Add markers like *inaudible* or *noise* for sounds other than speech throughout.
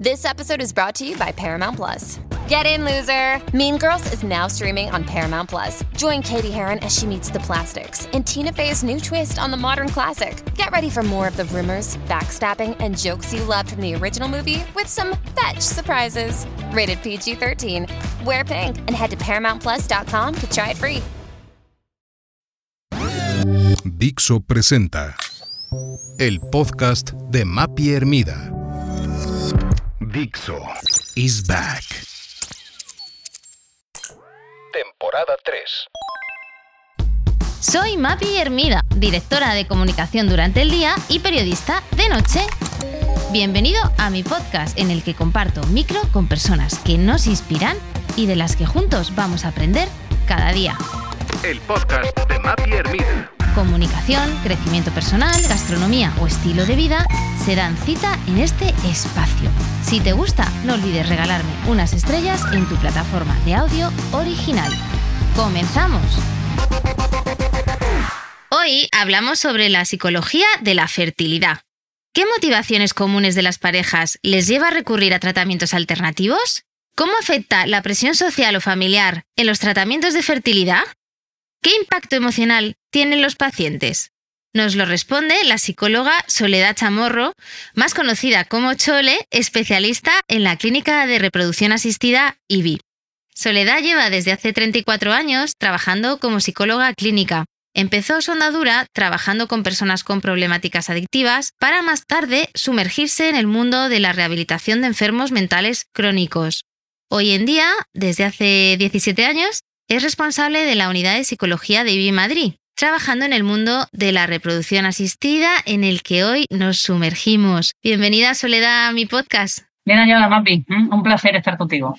This episode is brought to you by Paramount Plus. Get in, loser! Mean Girls is now streaming on Paramount Plus. Join Katie Heron as she meets the plastics in Tina Fey's new twist on the modern classic. Get ready for more of the rumors, backstabbing, and jokes you loved from the original movie with some fetch surprises. Rated PG 13. Wear pink and head to ParamountPlus.com to try it free. Dixo presenta el podcast de Mapi Hermida. Dixo is back. Temporada 3. Soy Mapi Hermida, directora de comunicación durante el día y periodista de noche. Bienvenido a mi podcast en el que comparto micro con personas que nos inspiran y de las que juntos vamos a aprender cada día. El podcast de Mapi Hermida. Comunicación, crecimiento personal, gastronomía o estilo de vida se dan cita en este espacio. Si te gusta, no olvides regalarme unas estrellas en tu plataforma de audio original. ¡Comenzamos! Hoy hablamos sobre la psicología de la fertilidad. ¿Qué motivaciones comunes de las parejas les lleva a recurrir a tratamientos alternativos? ¿Cómo afecta la presión social o familiar en los tratamientos de fertilidad? ¿Qué impacto emocional tienen los pacientes? Nos lo responde la psicóloga Soledad Chamorro, más conocida como Chole, especialista en la clínica de reproducción asistida IBI. Soledad lleva desde hace 34 años trabajando como psicóloga clínica. Empezó su andadura trabajando con personas con problemáticas adictivas para más tarde sumergirse en el mundo de la rehabilitación de enfermos mentales crónicos. Hoy en día, desde hace 17 años, es responsable de la unidad de psicología de IBI Madrid, trabajando en el mundo de la reproducción asistida en el que hoy nos sumergimos. Bienvenida Soledad a mi podcast. Bien hallada, Mapi. Mm, Un placer estar contigo.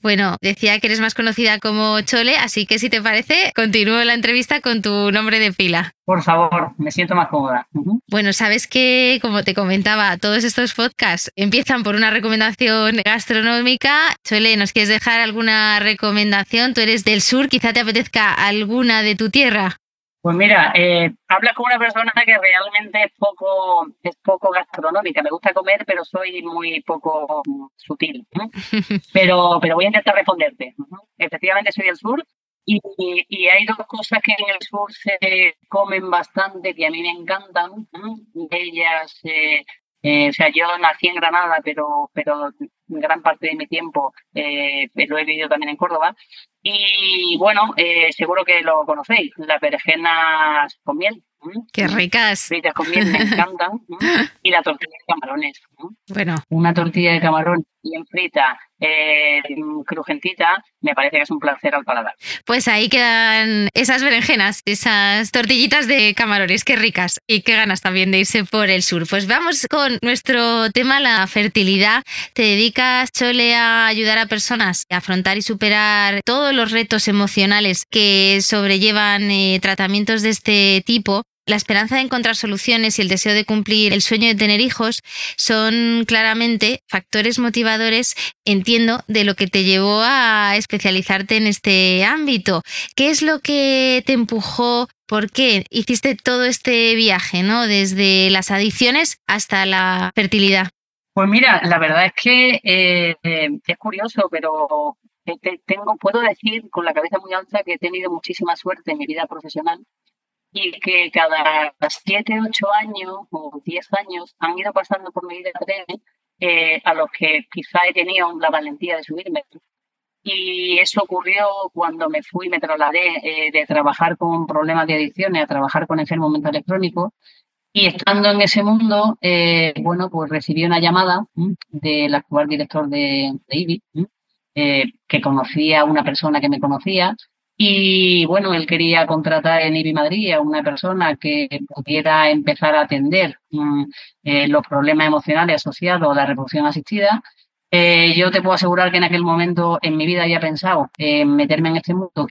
Bueno, decía que eres más conocida como Chole, así que si te parece, continúo la entrevista con tu nombre de pila. Por favor, me siento más cómoda. Bueno, sabes que, como te comentaba, todos estos podcasts empiezan por una recomendación gastronómica. Chole, ¿nos quieres dejar alguna recomendación? Tú eres del sur, quizá te apetezca alguna de tu tierra. Pues mira, eh, hablas con una persona que realmente es poco, es poco gastronómica. Me gusta comer, pero soy muy poco sutil. ¿no? *laughs* Pero, pero voy a intentar responderte. Efectivamente, soy del sur y, y hay dos cosas que en el sur se comen bastante que a mí me encantan. De ellas, eh, eh, o sea, yo nací en Granada, pero, pero gran parte de mi tiempo eh, lo he vivido también en Córdoba. Y bueno, eh, seguro que lo conocéis, las berenjenas con miel. ¡Qué ricas! Fritas con miel me *laughs* encantan. Y la tortilla de camarones. Bueno, Una tortilla de camarón bien frita, eh, crujentita, me parece que es un placer al paladar. pues ahí quedan esas berenjenas, esas tortillitas de camarones, qué ricas y qué ganas también de irse por el sur. Pues vamos con nuestro tema, la fertilidad. Te dedicas, Chole, a ayudar a personas a afrontar y superar todos los retos emocionales que sobrellevan eh, tratamientos de este tipo. La esperanza de encontrar soluciones y el deseo de cumplir el sueño de tener hijos son claramente factores motivadores, entiendo, de lo que te llevó a especializarte en este ámbito. ¿Qué es lo que te empujó? ¿Por qué hiciste todo este viaje, ¿no? Desde las adicciones hasta la fertilidad. Pues mira, la verdad es que eh, eh, es curioso, pero te- te- tengo, puedo decir con la cabeza muy alta que he tenido muchísima suerte en mi vida profesional y que cada siete, ocho años o diez años han ido pasando por mi vida eh, a los que quizá he tenido la valentía de subirme. Y eso ocurrió cuando me fui, me trasladé eh, de trabajar con problemas de adicciones a trabajar con enfermos mentales crónicos. Y estando en ese mundo, eh, bueno, pues recibí una llamada del actual director de, de IBI, eh, que conocía a una persona que me conocía. Y bueno, él quería contratar en IBI Madrid a una persona que pudiera empezar a atender mm, eh, los problemas emocionales asociados a la reproducción asistida. Eh, yo te puedo asegurar que en aquel momento en mi vida había pensado en meterme en este mundo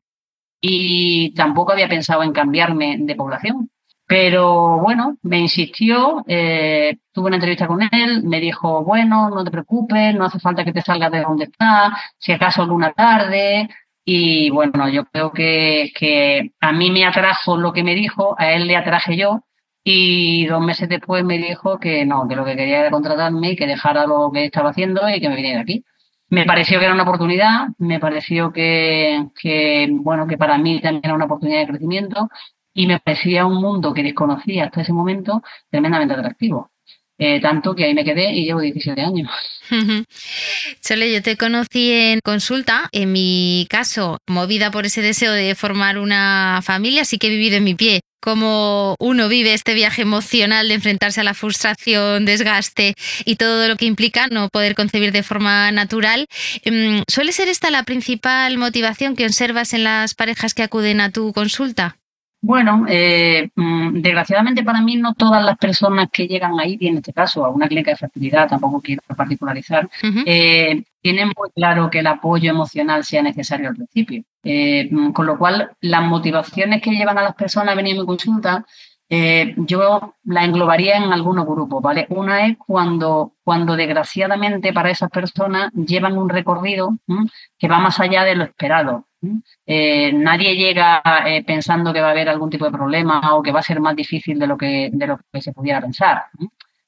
y tampoco había pensado en cambiarme de población. Pero bueno, me insistió, eh, tuve una entrevista con él, me dijo, bueno, no te preocupes, no hace falta que te salgas de donde estás, si acaso alguna tarde. Y bueno, yo creo que, que a mí me atrajo lo que me dijo, a él le atraje yo, y dos meses después me dijo que no, que lo que quería era contratarme y que dejara lo que estaba haciendo y que me viniera aquí. Me pareció que era una oportunidad, me pareció que, que, bueno, que para mí también era una oportunidad de crecimiento y me parecía un mundo que desconocía hasta ese momento tremendamente atractivo. Eh, tanto que ahí me quedé y llevo 17 años. Chole, yo te conocí en consulta, en mi caso, movida por ese deseo de formar una familia, sí que he vivido en mi pie cómo uno vive este viaje emocional de enfrentarse a la frustración, desgaste y todo lo que implica no poder concebir de forma natural. Em, ¿Suele ser esta la principal motivación que observas en las parejas que acuden a tu consulta? Bueno, eh, mm, desgraciadamente para mí no todas las personas que llegan ahí, y en este caso a una clínica de fertilidad, tampoco quiero particularizar, eh, tienen muy claro que el apoyo emocional sea necesario al principio. Eh, mm, con lo cual, las motivaciones que llevan a las personas a venir a mi consulta eh, yo la englobaría en algunos grupos, ¿vale? Una es cuando, cuando desgraciadamente para esas personas llevan un recorrido que va más allá de lo esperado. Eh, nadie llega eh, pensando que va a haber algún tipo de problema o que va a ser más difícil de lo que, de lo que se pudiera pensar.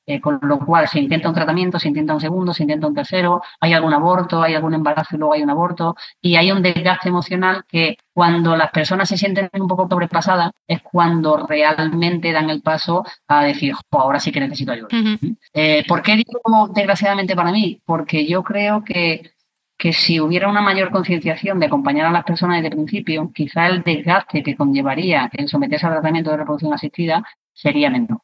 Eh, con lo cual se intenta un tratamiento, se intenta un segundo, se intenta un tercero, hay algún aborto, hay algún embarazo y luego hay un aborto, y hay un desgaste emocional que cuando las personas se sienten un poco sobrepasadas es cuando realmente dan el paso a decir, ahora sí que necesito ayuda. Eh, ¿Por qué digo desgraciadamente para mí? Porque yo creo que que si hubiera una mayor concienciación de acompañar a las personas desde el principio, quizá el desgaste que conllevaría el someterse al tratamiento de reproducción asistida sería menor.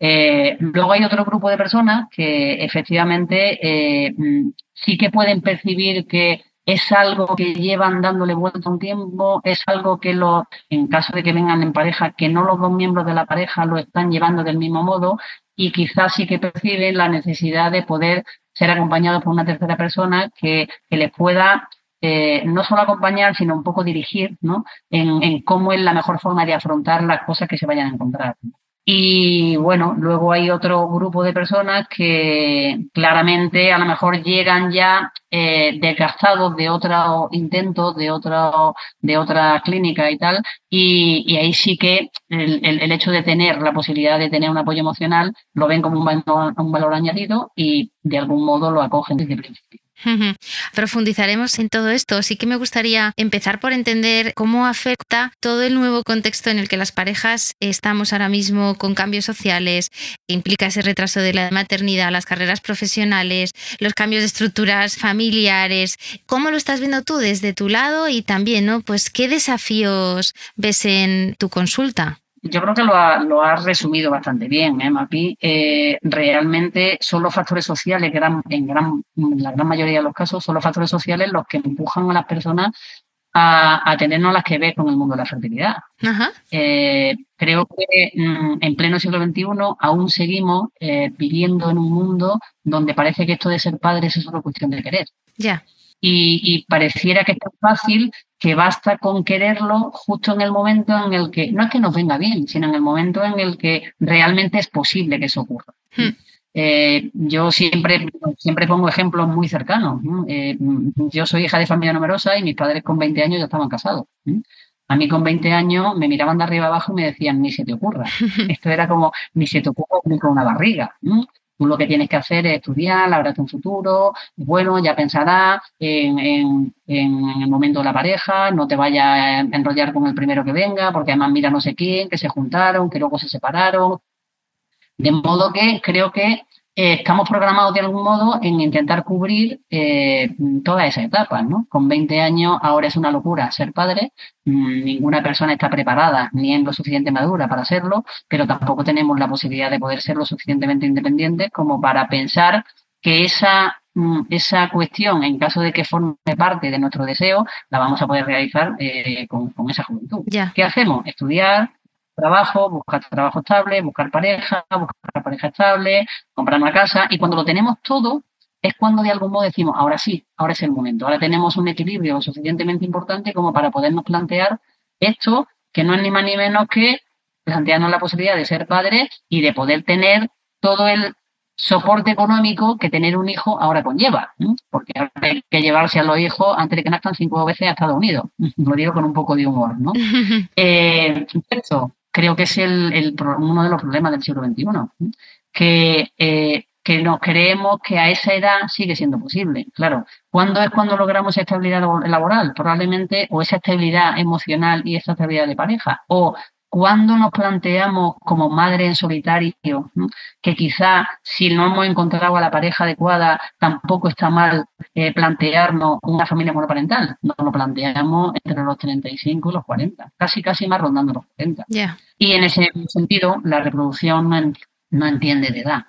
Eh, luego hay otro grupo de personas que efectivamente eh, mm, sí que pueden percibir que es algo que llevan dándole vuelta un tiempo, es algo que lo, en caso de que vengan en pareja, que no los dos miembros de la pareja lo están llevando del mismo modo y quizás sí que perciben la necesidad de poder ser acompañados por una tercera persona que, les pueda eh, no solo acompañar, sino un poco dirigir ¿no? en, en, cómo es la mejor forma de afrontar las cosas que se vayan a encontrar. Y bueno, luego hay otro grupo de personas que claramente a lo mejor llegan ya eh, desgastados de otros intentos, de, otro, de otra clínica y tal, y, ahí sí que el, el, hecho de tener la posibilidad de tener un apoyo emocional lo ven como un un valor añadido y de algún modo lo acogen desde el principio. Profundizaremos en todo esto. Sí que me gustaría empezar por entender cómo afecta todo el nuevo contexto en el que las parejas estamos ahora mismo con cambios sociales, que implica ese retraso de la maternidad, las carreras profesionales, los cambios de estructuras familiares. ¿Cómo lo estás viendo tú desde tu lado y también, ¿no? Pues qué desafíos ves en tu consulta? Yo creo que lo ha, resumido bastante bien, ¿eh, Mapi. Eh, realmente son los factores sociales, que en, gran, la gran mayoría de los casos, son los factores sociales los que empujan a las personas a, a tenernos las que ver con el mundo de la fertilidad. Eh, creo que mm, en pleno siglo XXI aún seguimos eh, viviendo en un mundo donde parece que esto de ser padres es solo cuestión de querer. Ya y, pareciera que es tan fácil que basta con quererlo justo en el momento en el que, no es que nos venga bien, sino en el momento en el que realmente es posible que eso ocurra. Hmm. Eh, yo siempre, siempre pongo ejemplos muy cercanos. Eh, yo soy hija de familia numerosa y mis padres con 20 años ya estaban casados. A mí con 20 años me miraban de arriba abajo y me decían, ni se te ocurra. *laughs* Esto era como, ni se te ocurra con una barriga. Tú lo que tienes que hacer es estudiar, labrarte un futuro, bueno, ya pensarás en, en, el momento de la pareja, no te vayas a enrollar con el primero que venga, porque además mira no sé quién, que se juntaron, que luego se separaron. De modo que creo que eh, estamos programados de algún modo en intentar cubrir eh, todas esas etapas, ¿no? Con 20 años ahora es una locura ser padre, mm, ninguna persona está preparada ni en lo suficiente madura para serlo, pero tampoco tenemos la posibilidad de poder ser lo suficientemente independientes como para pensar que esa, mm, esa cuestión, en caso de que forme parte de nuestro deseo, la vamos a poder realizar eh, con, esa juventud. ¿Qué hacemos? Estudiar, trabajo, buscar trabajo estable, buscar pareja, buscar pareja estable, comprar una casa y cuando lo tenemos todo es cuando de algún modo decimos, ahora sí, ahora es el momento, ahora tenemos un equilibrio suficientemente importante como para podernos plantear esto que no es ni más ni menos que plantearnos la posibilidad de ser padres y de poder tener todo el soporte económico que tener un hijo ahora conlleva, porque hay que llevarse a los hijos antes de que nazcan cinco veces a Estados Unidos. *laughs* Lo digo con un poco de humor, ¿no? *laughs* eh, creo que es el, uno de los problemas del siglo XXI, que, eh, que nos creemos que a esa edad sigue siendo posible. Claro, ¿cuándo es cuando logramos estabilidad laboral? Probablemente, o esa estabilidad emocional y esa estabilidad de pareja, o cuando nos planteamos como madre en solitario, que quizá si no hemos encontrado a la pareja adecuada, tampoco está mal eh, plantearnos una familia monoparental. Nos lo planteamos entre los 35 y los 40, casi casi más rondando los 40. Y en ese sentido, la reproducción no, entiende de edad.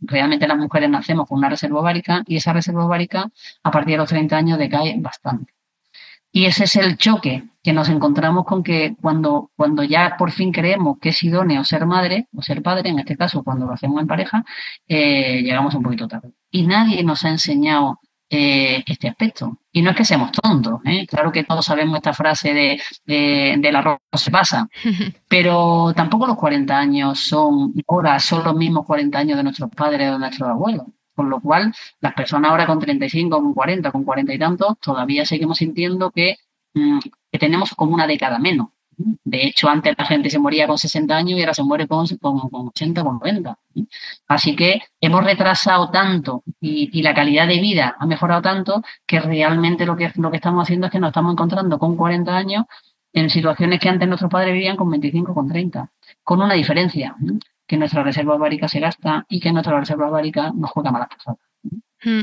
Realmente las mujeres nacemos con una reserva ovárica y esa reserva ovárica a partir de los 30 años decae bastante. Y ese es el choque que nos encontramos con que cuando, cuando ya por fin creemos que es idóneo ser madre o ser padre, en este caso cuando lo hacemos en pareja, eh, llegamos un poquito tarde. Y nadie nos ha enseñado eh, este aspecto. Y no es que seamos tontos, ¿eh? claro que todos sabemos esta frase de, de del arroz se pasa, *laughs* pero tampoco los 40 años son ahora, son los mismos 40 años de nuestros padres o de nuestros abuelos. Con lo cual, las personas ahora con 35, con 40, con 40 y tantos, todavía seguimos sintiendo que, mm, que tenemos como una década menos. De hecho, antes la gente se moría con 60 años y ahora se muere con, con, 80, con 90. Así que hemos retrasado tanto y, la calidad de vida ha mejorado tanto que realmente lo que, lo que estamos haciendo es que nos estamos encontrando con 40 años en situaciones que antes nuestros padres vivían con 25, con 30, con una diferencia que nuestra reserva ovárica se gasta y que nuestra reserva ovárica nos juega malas pasadas. Mm.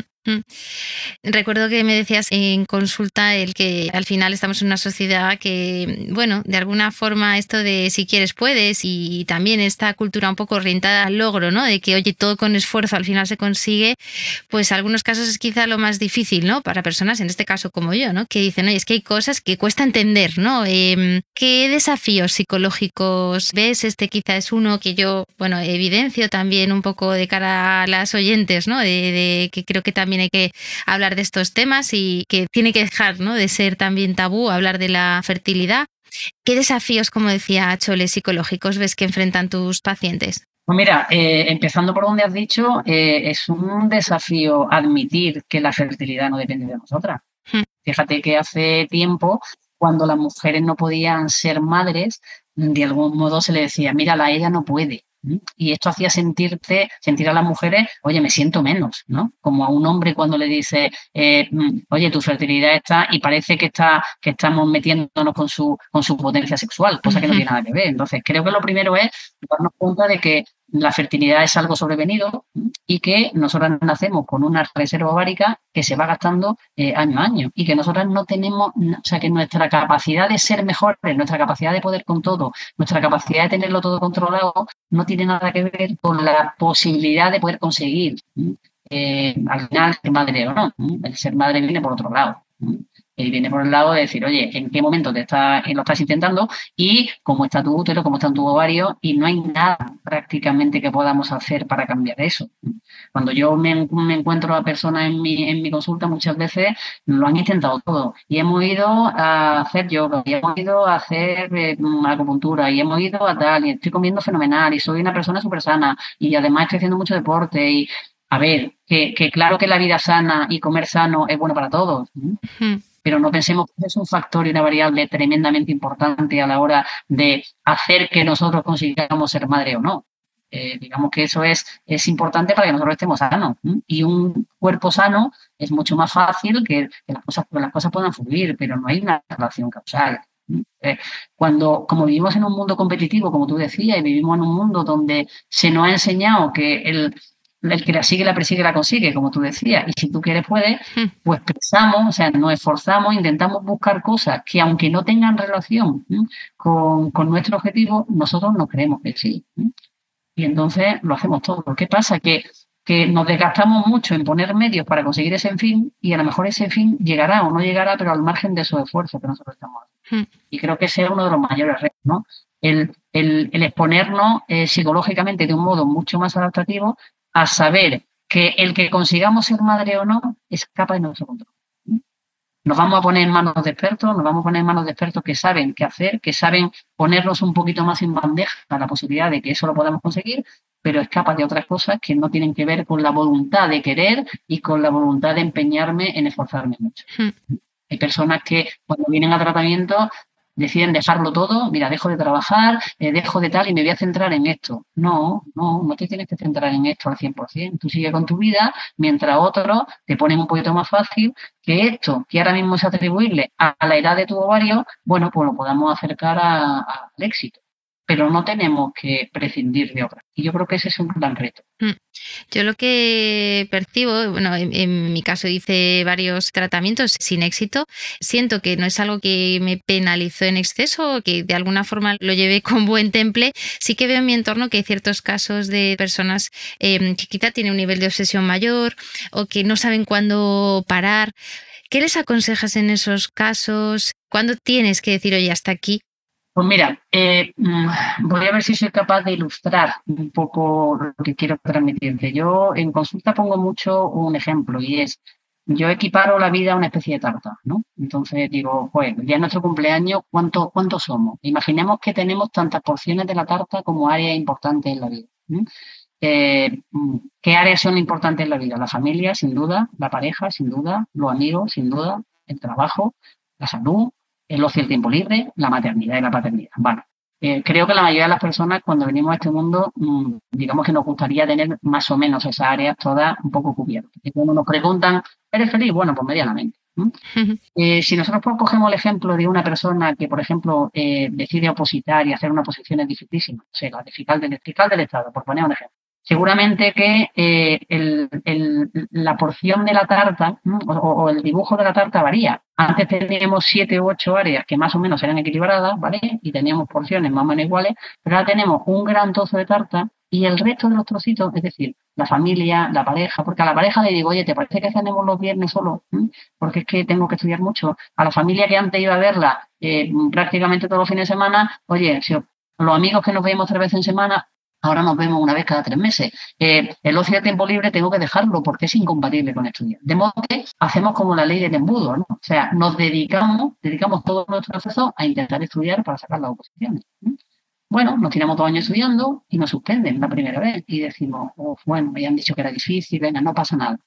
Recuerdo que me decías en consulta el que al final estamos en una sociedad que, bueno, de alguna forma esto de si quieres puedes y también esta cultura un poco orientada al logro, ¿no? De que, oye, todo con esfuerzo al final se consigue, pues en algunos casos es quizá lo más difícil, ¿no? Para personas, en este caso como yo, ¿no? Que dicen, oye, es que hay cosas que cuesta entender, ¿no? Em, ¿Qué desafíos psicológicos ves? Este quizá es uno que yo, bueno, evidencio también un poco de cara a las oyentes, ¿no? De, de que creo que también hay que hablar de estos temas y que tiene que dejar ¿no? de ser también tabú hablar de la fertilidad. ¿Qué desafíos, como decía Chole, psicológicos ves que enfrentan tus pacientes? Pues mira, eh, empezando por donde has dicho, eh, es un desafío admitir que la fertilidad no depende de nosotras. Hmm. Fíjate que hace tiempo, cuando las mujeres no podían ser madres, de algún modo se le decía, mira, la ella no puede. Y esto hacía sentirte, sentir a las mujeres, oye, me siento menos, ¿no? Como a un hombre cuando le dice, eh, mm, oye, tu fertilidad está, y parece que está, que estamos metiéndonos con su, con su potencia sexual, cosa que no tiene nada que ver. Entonces, creo que lo primero es darnos cuenta de que la fertilidad es algo sobrevenido y que nosotras nacemos con una reserva ovárica que se va gastando eh, año a año y que nosotras no tenemos, o sea, que nuestra capacidad de ser mejores, nuestra capacidad de poder con todo, nuestra capacidad de tenerlo todo controlado, no tiene nada que ver con la posibilidad de poder conseguir eh, al final ser madre o no. El ser madre viene por otro lado. Y viene por el lado de decir, oye, ¿en qué momento te está, lo estás intentando? Y cómo está tu útero, cómo está tu ovario, y no hay nada prácticamente que podamos hacer para cambiar eso. Cuando yo me, encuentro a personas en mi, en mi consulta, muchas veces lo han intentado todo. Y hemos ido a hacer yoga, y hemos ido a hacer eh, acupuntura, y hemos ido a tal, y estoy comiendo fenomenal, y soy una persona súper sana, y además estoy haciendo mucho deporte, y a ver, que, claro que la vida sana y comer sano es bueno para todos pero no pensemos que es un factor y una variable tremendamente importante a la hora de hacer que nosotros consigamos ser madre o no. Eh, digamos que eso es, es importante para que nosotros estemos sanos. Y un cuerpo sano es mucho más fácil que, las, cosas, las cosas puedan fluir, pero no hay una relación causal. Eh, cuando, como vivimos en un mundo competitivo, como tú decías, y vivimos en un mundo donde se nos ha enseñado que el, el que la sigue, la persigue, la consigue, como tú decías. Y si tú quieres, puedes, hmm. pues pensamos, o sea, nos esforzamos, intentamos buscar cosas que aunque no tengan relación con, nuestro objetivo, nosotros no creemos que sí. Y entonces lo hacemos todo. ¿Qué pasa? Que, que nos desgastamos mucho en poner medios para conseguir ese fin y a lo mejor ese fin llegará o no llegará, pero al margen de esos esfuerzos que nosotros estamos haciendo. Hmm. Y creo que ese es uno de los mayores retos, ¿no? El, el, exponernos eh, psicológicamente de un modo mucho más adaptativo a saber que el que consigamos ser madre o no escapa de nuestro control. Nos vamos a poner en manos de expertos, nos vamos a poner en manos de expertos que saben qué hacer, que saben ponernos un poquito más en bandeja la posibilidad de que eso lo podamos conseguir, pero escapa de otras cosas que no tienen que ver con la voluntad de querer y con la voluntad de empeñarme en esforzarme mucho. Hmm. Hay personas que cuando vienen a tratamiento deciden dejarlo todo, mira, dejo de trabajar, eh, dejo de tal y me voy a centrar en esto. No, no, no te tienes que centrar en esto al 100%. Tú sigue con tu vida mientras otros te ponen un poquito más fácil que esto, que ahora mismo es atribuirle a la edad de tu ovario, bueno, pues lo podamos acercar al éxito pero no tenemos que prescindir de otras. Y yo creo que ese es un gran reto. Mm. Yo lo que percibo, bueno, en, mi caso hice varios tratamientos sin éxito, siento que no es algo que me penalizó en exceso, que de alguna forma lo llevé con buen temple. Sí que veo en mi entorno que hay ciertos casos de personas em, que quizá tienen un nivel de obsesión mayor o que no saben cuándo parar. ¿Qué les aconsejas en esos casos? ¿Cuándo tienes que decir, oye, hasta aquí pues mira, eh, mm, voy a ver si soy capaz de ilustrar un poco lo que quiero transmitirte. Yo en consulta pongo mucho un ejemplo y es, yo equiparo la vida a una especie de tarta, ¿no? Entonces digo, pues ya en nuestro cumpleaños, ¿cuántos cuánto somos? Imaginemos que tenemos tantas porciones de la tarta como áreas importantes en la vida. Eh, mm, ¿Qué áreas son importantes en la vida? La familia, sin duda, la pareja, sin duda, los amigos, sin duda, el trabajo, la salud, el ocio y el tiempo libre, la maternidad y la paternidad. Bueno, eh, creo que la mayoría de las personas cuando venimos a este mundo, mm, digamos que nos gustaría tener más o menos esas áreas todas un poco cubiertas. Y cuando nos preguntan, ¿eres feliz? Bueno, pues medianamente. Eh, si nosotros pues, cogemos el ejemplo de una persona que, por ejemplo, eh, decide opositar y hacer una posición es dificilísima, o sea, la de fiscal del, fiscal del Estado, por poner un ejemplo, seguramente que eh, la porción de la tarta o, el dibujo de la tarta varía. Antes teníamos siete u ocho áreas que más o menos eran equilibradas, ¿vale? Y teníamos porciones más o menos iguales, pero ahora tenemos un gran trozo de tarta y el resto de los trocitos, es decir, la familia, la pareja, porque a la pareja le digo, oye, ¿te parece que cenemos los viernes solo? Porque es que tengo que estudiar mucho. A la familia que antes iba a verla eh, prácticamente todos los fines de semana, oye, si los amigos que nos veíamos tres veces en semana, ahora nos vemos una vez cada tres meses. Eh, el ocio de tiempo libre tengo que dejarlo porque es incompatible con estudiar. De modo que hacemos como la ley del embudo, ¿no? O sea, nos dedicamos, dedicamos todo nuestro esfuerzo a intentar estudiar para sacar las oposiciones. Bueno, nos tiramos dos años estudiando y nos suspenden la primera vez y decimos, bueno, me han dicho que era difícil, venga, no pasa nada.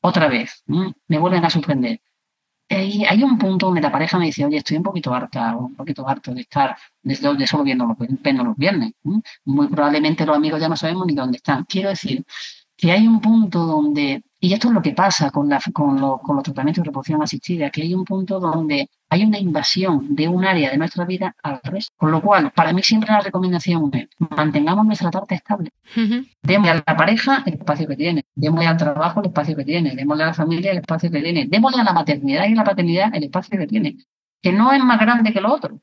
Otra vez, me vuelven a suspender hay un punto donde la pareja me dice, oye, estoy un poquito harta, un poquito harto de estar desde de solo viendo los, los viernes. Muy probablemente los amigos ya no sabemos ni dónde están. Quiero decir que hay un punto donde y esto es lo que pasa con, con, los tratamientos de reproducción asistida, que hay un punto donde hay una invasión de un área de nuestra vida al resto. Con lo cual, para mí siempre la recomendación es mantengamos nuestra tarta estable. Démosle a la pareja el espacio que tiene, démosle al trabajo el espacio que tiene, démosle a la familia el espacio que tiene, démosle a la maternidad y la paternidad el espacio que tiene, que no es más grande que lo otro,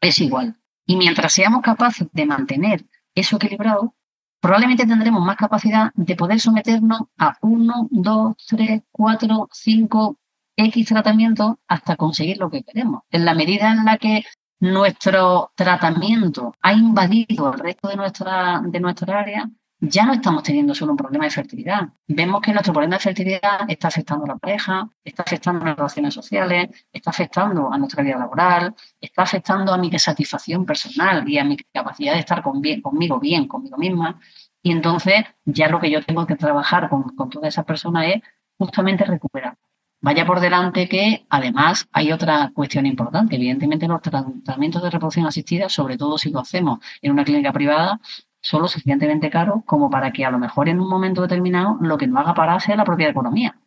es igual. Y mientras seamos capaces de mantener eso equilibrado, probablemente tendremos más capacidad de poder someternos a uno, dos, tres, cuatro, cinco X tratamientos hasta conseguir lo que queremos. En la medida en la que nuestro tratamiento ha invadido el resto de nuestra, de nuestra área, ya no estamos teniendo solo un problema de fertilidad. Vemos que nuestro problema de fertilidad está afectando a la pareja, está afectando a las relaciones sociales, está afectando a nuestra vida laboral, está afectando a mi satisfacción personal y a mi capacidad de estar conmigo bien, conmigo misma. Y entonces ya lo que yo tengo que trabajar con, con todas esas personas es justamente recuperar. Vaya por delante que además hay otra cuestión importante. Evidentemente los tratamientos de reproducción asistida, sobre todo si lo hacemos en una clínica privada, son lo suficientemente caros como para que a lo mejor en un momento determinado lo que nos haga parar sea la propia economía.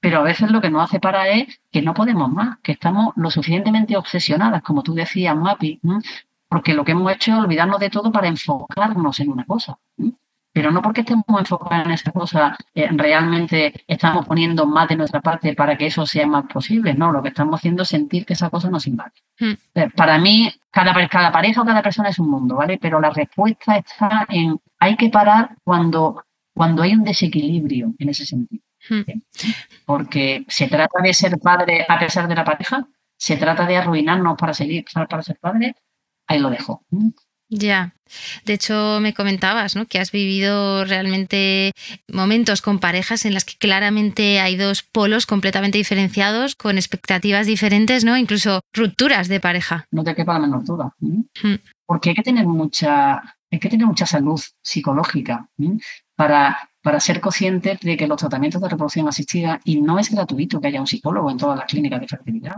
Pero a veces lo que nos hace parar es que no podemos más, que estamos lo suficientemente obsesionadas, como tú decías, Mapi, porque lo que hemos hecho es olvidarnos de todo para enfocarnos en una cosa pero no porque estemos enfocados en esa cosa, eh, realmente estamos poniendo más de nuestra parte para que eso sea más posible, no, lo que estamos haciendo es sentir que esa cosa nos invade. Hmm. Eh, para mí, cada, cada pareja o cada persona es un mundo, ¿vale? Pero la respuesta está en, hay que parar cuando, cuando hay un desequilibrio en ese sentido. Hmm. Porque se trata de ser padre a pesar de la pareja, se trata de arruinarnos para seguir para ser padre, ahí lo dejo. Ya, de hecho me comentabas ¿no? que has vivido realmente momentos con parejas en las que claramente hay dos polos completamente diferenciados, con expectativas diferentes, ¿no? incluso rupturas de pareja. No te quepa la menor duda. Hmm. Porque hay que tener mucha, hay que tener mucha salud psicológica para, para ser conscientes de que los tratamientos de reproducción asistida, y no es gratuito que haya un psicólogo en todas las clínicas de fertilidad,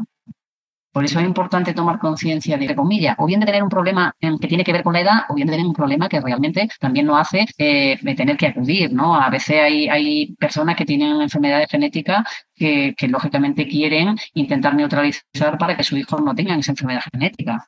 Por eso es importante tomar conciencia de, comillas, o bien de tener un problema que tiene que ver con la edad, o bien de tener un problema que realmente también nos hace eh, tener que acudir, ¿no? A veces hay, hay personas que tienen enfermedades genéticas que, que, lógicamente quieren intentar neutralizar para que sus hijos no tengan esa enfermedad genética.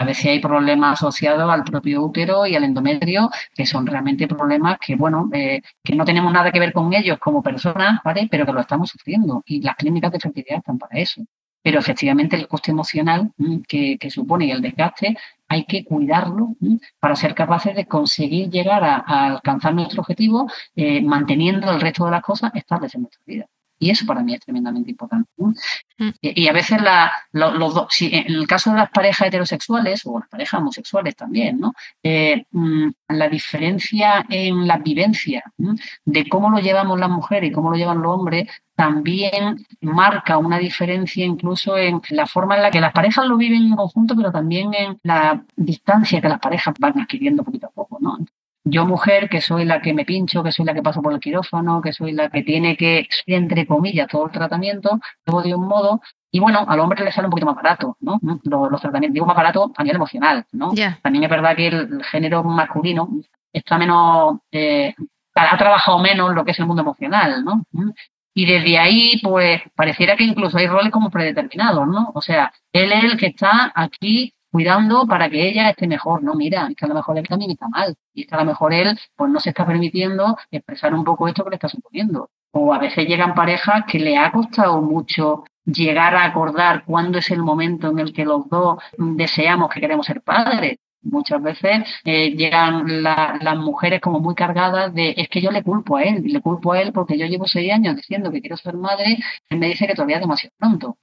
A veces hay problemas asociados al propio útero y al endometrio, que son realmente problemas que, bueno, eh, que no tenemos nada que ver con ellos como personas, ¿vale? Pero que lo estamos sufriendo. Y las clínicas de fertilidad están para eso. Pero efectivamente el coste emocional mm, que, supone y el desgaste hay que cuidarlo mm, para ser capaces de conseguir llegar a, alcanzar nuestro objetivo eh, manteniendo el resto de las cosas estables en nuestra vida. Y eso para mí es tremendamente importante. Mm. Y, a veces la, los dos, si en el caso de las parejas heterosexuales o las parejas homosexuales también, ¿no? Eh, mm, la diferencia en la vivencia de cómo lo llevamos las mujeres y cómo lo llevan los hombres también marca una diferencia incluso en la forma en la que las parejas lo viven en conjunto, pero también en la distancia que las parejas van adquiriendo poquito a poco, ¿no? Yo mujer, que soy la que me pincho, que soy la que paso por el quirófano, que soy la que tiene que, entre comillas, todo el tratamiento, todo de un modo, y bueno, al hombre le sale un poquito más barato, ¿no? Los, tratamientos, digo más barato a nivel emocional, ¿no? También es verdad que el, género masculino está menos, eh, ha trabajado menos lo que es el mundo emocional, ¿no? Y desde ahí, pues, pareciera que incluso hay roles como predeterminados, ¿no? O sea, él es el que está aquí cuidando para que ella esté mejor. No, mira, es que a lo mejor él también está mal. Y es que a lo mejor él pues no se está permitiendo expresar un poco esto que le está suponiendo. O a veces llegan parejas que le ha costado mucho llegar a acordar cuándo es el momento en el que los dos deseamos que queremos ser padres. Muchas veces eh, llegan las mujeres como muy cargadas de es que yo le culpo a él, le culpo a él porque yo llevo seis años diciendo que quiero ser madre, él me dice que todavía es demasiado pronto.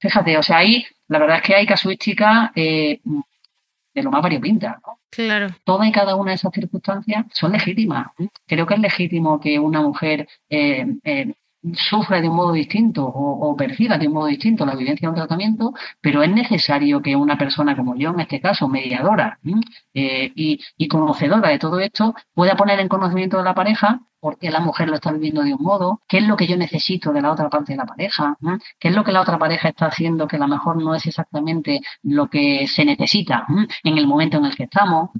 Fíjate, o sea, ahí la verdad es que hay casuística eh, de lo más variopinta, ¿no? Claro. Todas y cada una de esas circunstancias son legítimas. Creo que es legítimo que una mujer eh, eh, sufra de un modo distinto o, perciba de un modo distinto la vivencia de un tratamiento, pero es necesario que una persona como yo, en este caso, mediadora y, y, conocedora de todo esto, pueda poner en conocimiento de la pareja por qué la mujer lo está viviendo de un modo, qué es lo que yo necesito de la otra parte de la pareja, qué es lo que la otra pareja está haciendo que a lo mejor no es exactamente lo que se necesita en el momento en el que estamos.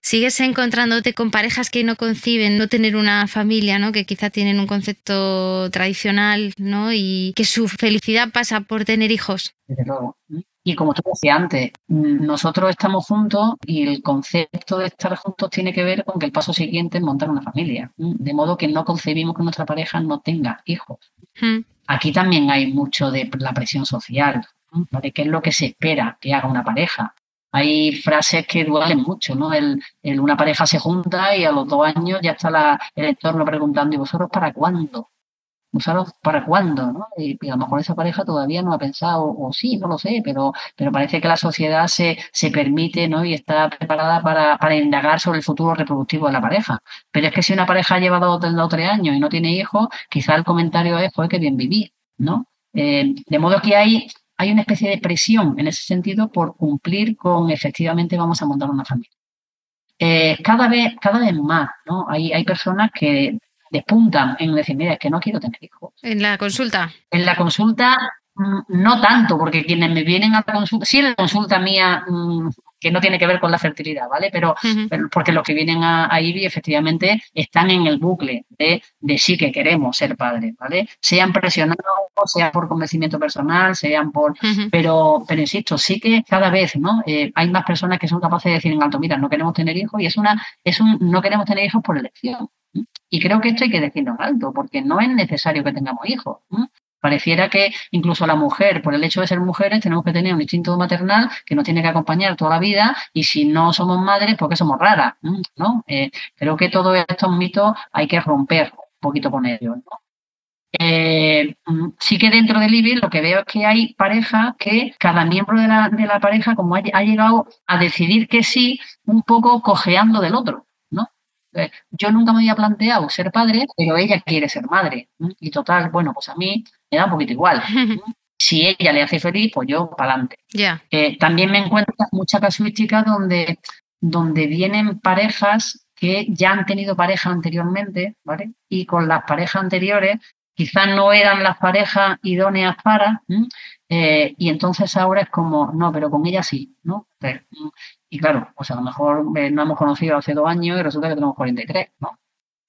Sigues encontrándote con parejas que no conciben no tener una familia, ¿no? Que quizá tienen un concepto tradicional, ¿no? Y que su felicidad pasa por tener hijos. Desde luego. Y como tú decías antes, nosotros estamos juntos y el concepto de estar juntos tiene que ver con que el paso siguiente es montar una familia. De modo que no concebimos que nuestra pareja no tenga hijos. Aquí también hay mucho de la presión social, de qué es lo que se espera que haga una pareja hay frases que duelen mucho, ¿no? El, una pareja se junta y a los dos años ya está la, el entorno preguntando, ¿y vosotros para cuándo? ¿Vosotros para cuándo? ¿no? Y, a lo mejor esa pareja todavía no ha pensado, o sí, no lo sé, pero, pero parece que la sociedad se, se permite ¿no? y está preparada para, para indagar sobre el futuro reproductivo de la pareja. Pero es que si una pareja lleva dos, o tres años y no tiene hijos, quizá el comentario es, pues que bien viví, ¿no? Eh, de modo que hay hay una especie de presión en ese sentido por cumplir con efectivamente vamos a montar una familia. Eh, cada, vez, cada vez más, ¿no? Hay, hay personas que despuntan en decir, mira, es que no quiero tener hijos. En la consulta. En la consulta, mm, no tanto, porque quienes me vienen a la consulta, sí en la consulta mía mm, que no tiene que ver con la fertilidad, ¿vale? Pero, porque los que vienen a, IBI efectivamente están en el bucle de, de, sí que queremos ser padres, ¿vale? Sean presionados, sea por convencimiento personal, sean por... pero, pero insisto, sí que cada vez, ¿no? Eh, hay más personas que son capaces de decir en alto, mira, no queremos tener hijos y es una, es un, no queremos tener hijos por elección. Y creo que esto hay que decirlo en alto, porque no es necesario que tengamos hijos. Pareciera que incluso la mujer, por el hecho de ser mujeres, tenemos que tener un instinto maternal que nos tiene que acompañar toda la vida y si no somos madres, porque somos raras, ¿no? Eh, creo que todos estos mitos hay que romper un poquito con ellos. Eh, sí que dentro del IBI lo que veo es que hay parejas que cada miembro de la, de la pareja como ha, ha, llegado a decidir que sí un poco cojeando del otro. Yo nunca me había planteado ser padre, pero ella quiere ser madre. Y total, bueno, pues a mí me da un poquito igual. *laughs* si ella le hace feliz, pues yo para adelante. Eh, también me encuentro mucha casuística donde, donde vienen parejas que ya han tenido pareja anteriormente, ¿vale? Y con las parejas anteriores quizás no eran las parejas idóneas para, eh, y entonces ahora es como, no, pero con ella sí, ¿no? y claro, pues a lo mejor eh, no hemos conocido hace dos años y resulta que tenemos 43, ¿no?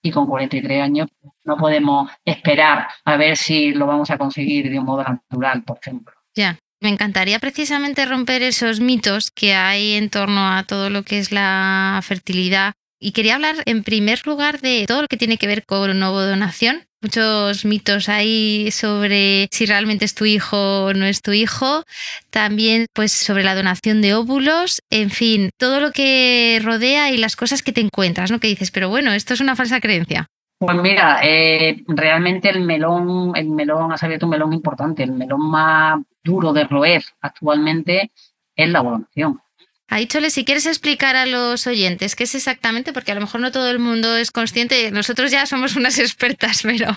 Y con 43 años no podemos esperar a ver si lo vamos a conseguir de un modo natural, por ejemplo. Ya. Me encantaría precisamente romper esos mitos que hay en torno a todo lo que es la fertilidad. Y quería hablar en primer lugar de todo lo que tiene que ver con donación. Muchos mitos ahí sobre si realmente es tu hijo o no es tu hijo. También pues sobre la donación de óvulos. En fin, todo lo que rodea y las cosas que te encuentras, ¿no? Que dices, pero bueno, esto es una falsa creencia. Pues mira, eh, realmente el melón, el melón ha salido un melón importante, el melón más duro de roer actualmente es la donación. Chole, si quieres explicar a los oyentes qué es exactamente, porque a lo mejor no todo el mundo es consciente, nosotros ya somos unas *laughs* expertas, pero...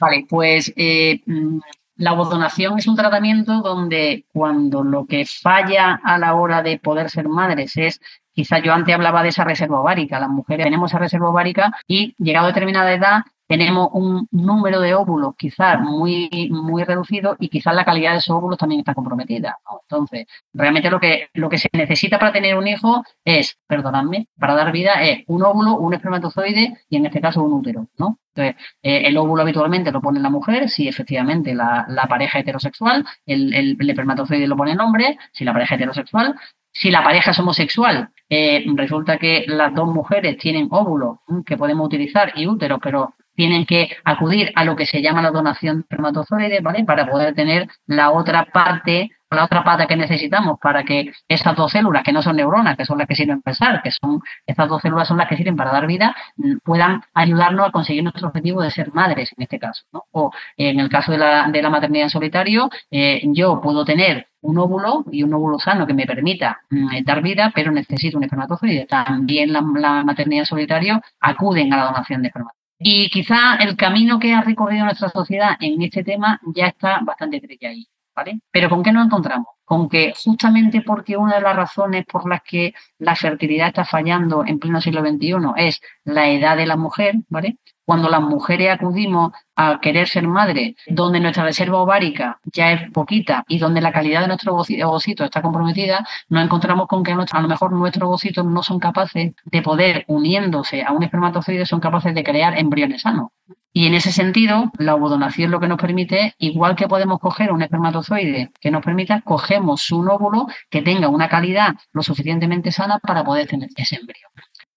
Vale, pues eh, mm, la donación es un tratamiento donde cuando lo que falla a la hora de poder ser madres es Quizás yo antes hablaba de esa reserva ovárica. Las mujeres tenemos esa reserva ovárica y llegado a determinada edad tenemos un número de óvulos quizás muy, muy reducido y quizás la calidad de esos óvulos también está comprometida. Entonces, realmente lo que, lo que se necesita para tener un hijo es, perdonadme, para dar vida es un óvulo, un espermatozoide y en este caso un útero, ¿no? Entonces, eh, el óvulo habitualmente lo pone la mujer, si efectivamente la, pareja heterosexual, el, el, espermatozoide lo pone el hombre, si la pareja heterosexual, si la pareja es homosexual, eh, resulta que las dos mujeres tienen óvulos que podemos utilizar y útero, pero tienen que acudir a lo que se llama la donación de espermatozoides, ¿vale? Para poder tener la otra parte, la otra pata que necesitamos para que esas dos células, que no son neuronas, que son las que sirven para pensar, que son, estas dos células son las que sirven para dar vida, mm, puedan ayudarnos a conseguir nuestro objetivo de ser madres, en este caso. O en el caso de la, de la maternidad en solitario, eh, yo puedo tener un óvulo y un óvulo sano que me permita mm, dar vida, pero necesito un espermatozoide. También la, la maternidad en solitario acuden a la donación de espermatozoides. Y quizá el camino que ha recorrido nuestra sociedad en este tema ya está bastante ahí, ¿vale? Pero ¿con qué nos encontramos? Con que justamente porque una de las razones por las que la fertilidad está fallando en pleno siglo XXI es la edad de la mujer, ¿vale? Cuando las mujeres acudimos a querer ser madres, donde nuestra reserva ovárica ya es poquita y donde la calidad de nuestro ovocito está comprometida, nos encontramos con que a lo mejor nuestros ovocitos no son capaces de poder, uniéndose a un espermatozoide, son capaces de crear embriones sanos. Y en ese sentido, la ovodonación lo que nos permite, igual que podemos coger un espermatozoide que nos permita, cogemos un óvulo que tenga una calidad lo suficientemente sana para poder tener ese embrión.